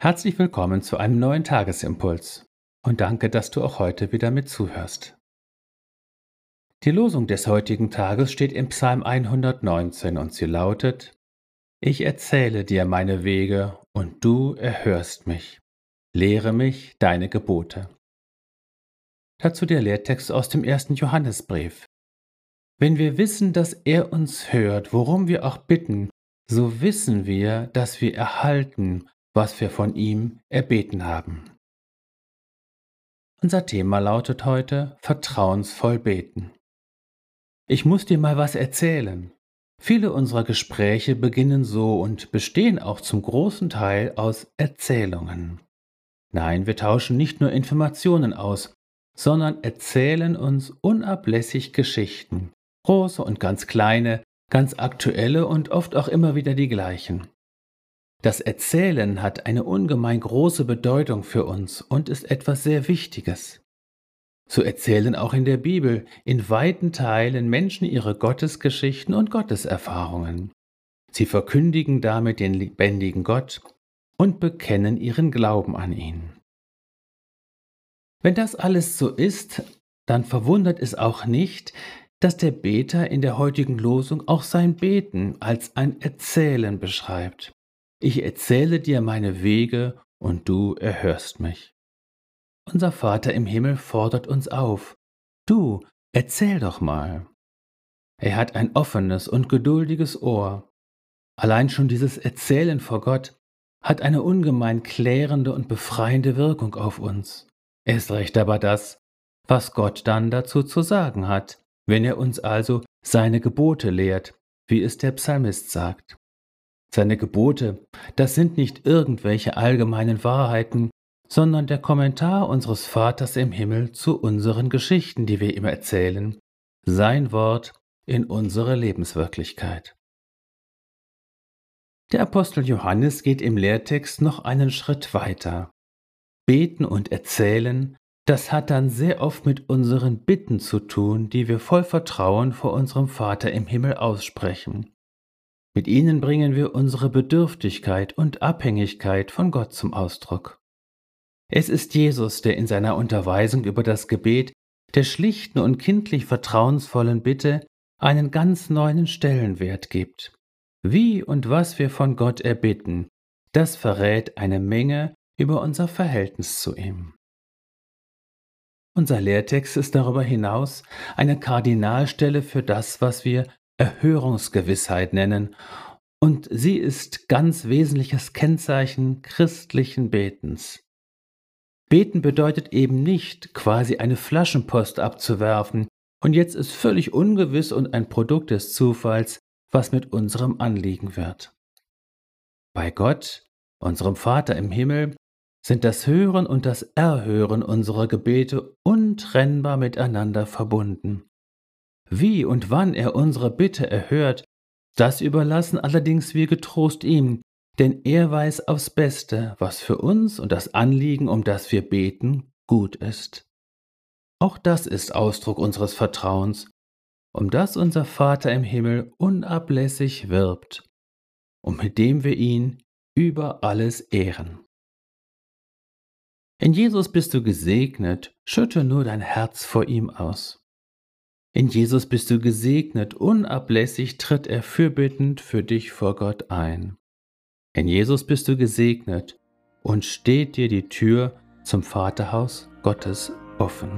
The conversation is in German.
Herzlich willkommen zu einem neuen Tagesimpuls und danke, dass du auch heute wieder mit zuhörst. Die Losung des heutigen Tages steht im Psalm 119 und sie lautet, Ich erzähle dir meine Wege und du erhörst mich. Lehre mich deine Gebote. Dazu der Lehrtext aus dem ersten Johannesbrief. Wenn wir wissen, dass er uns hört, worum wir auch bitten, so wissen wir, dass wir erhalten, was wir von ihm erbeten haben. Unser Thema lautet heute Vertrauensvoll beten. Ich muss dir mal was erzählen. Viele unserer Gespräche beginnen so und bestehen auch zum großen Teil aus Erzählungen. Nein, wir tauschen nicht nur Informationen aus, sondern erzählen uns unablässig Geschichten, große und ganz kleine, ganz aktuelle und oft auch immer wieder die gleichen. Das Erzählen hat eine ungemein große Bedeutung für uns und ist etwas sehr Wichtiges. So erzählen auch in der Bibel in weiten Teilen Menschen ihre Gottesgeschichten und Gotteserfahrungen. Sie verkündigen damit den lebendigen Gott und bekennen ihren Glauben an ihn. Wenn das alles so ist, dann verwundert es auch nicht, dass der Beter in der heutigen Losung auch sein Beten als ein Erzählen beschreibt. Ich erzähle dir meine Wege und du erhörst mich. Unser Vater im Himmel fordert uns auf. Du, erzähl doch mal. Er hat ein offenes und geduldiges Ohr. Allein schon dieses Erzählen vor Gott hat eine ungemein klärende und befreiende Wirkung auf uns. Erst recht aber das, was Gott dann dazu zu sagen hat, wenn er uns also seine Gebote lehrt, wie es der Psalmist sagt. Seine Gebote, das sind nicht irgendwelche allgemeinen Wahrheiten, sondern der Kommentar unseres Vaters im Himmel zu unseren Geschichten, die wir ihm erzählen, sein Wort in unsere Lebenswirklichkeit. Der Apostel Johannes geht im Lehrtext noch einen Schritt weiter. Beten und erzählen, das hat dann sehr oft mit unseren Bitten zu tun, die wir voll Vertrauen vor unserem Vater im Himmel aussprechen. Mit ihnen bringen wir unsere Bedürftigkeit und Abhängigkeit von Gott zum Ausdruck. Es ist Jesus, der in seiner Unterweisung über das Gebet der schlichten und kindlich vertrauensvollen Bitte einen ganz neuen Stellenwert gibt. Wie und was wir von Gott erbitten, das verrät eine Menge über unser Verhältnis zu ihm. Unser Lehrtext ist darüber hinaus eine Kardinalstelle für das, was wir Erhörungsgewissheit nennen, und sie ist ganz wesentliches Kennzeichen christlichen Betens. Beten bedeutet eben nicht, quasi eine Flaschenpost abzuwerfen, und jetzt ist völlig ungewiss und ein Produkt des Zufalls, was mit unserem Anliegen wird. Bei Gott, unserem Vater im Himmel, sind das Hören und das Erhören unserer Gebete untrennbar miteinander verbunden. Wie und wann er unsere Bitte erhört, das überlassen allerdings wir getrost ihm, denn er weiß aufs Beste, was für uns und das Anliegen, um das wir beten, gut ist. Auch das ist Ausdruck unseres Vertrauens, um das unser Vater im Himmel unablässig wirbt und mit dem wir ihn über alles ehren. In Jesus bist du gesegnet, schütte nur dein Herz vor ihm aus. In Jesus bist du gesegnet, unablässig tritt er fürbittend für dich vor Gott ein. In Jesus bist du gesegnet und steht dir die Tür zum Vaterhaus Gottes offen.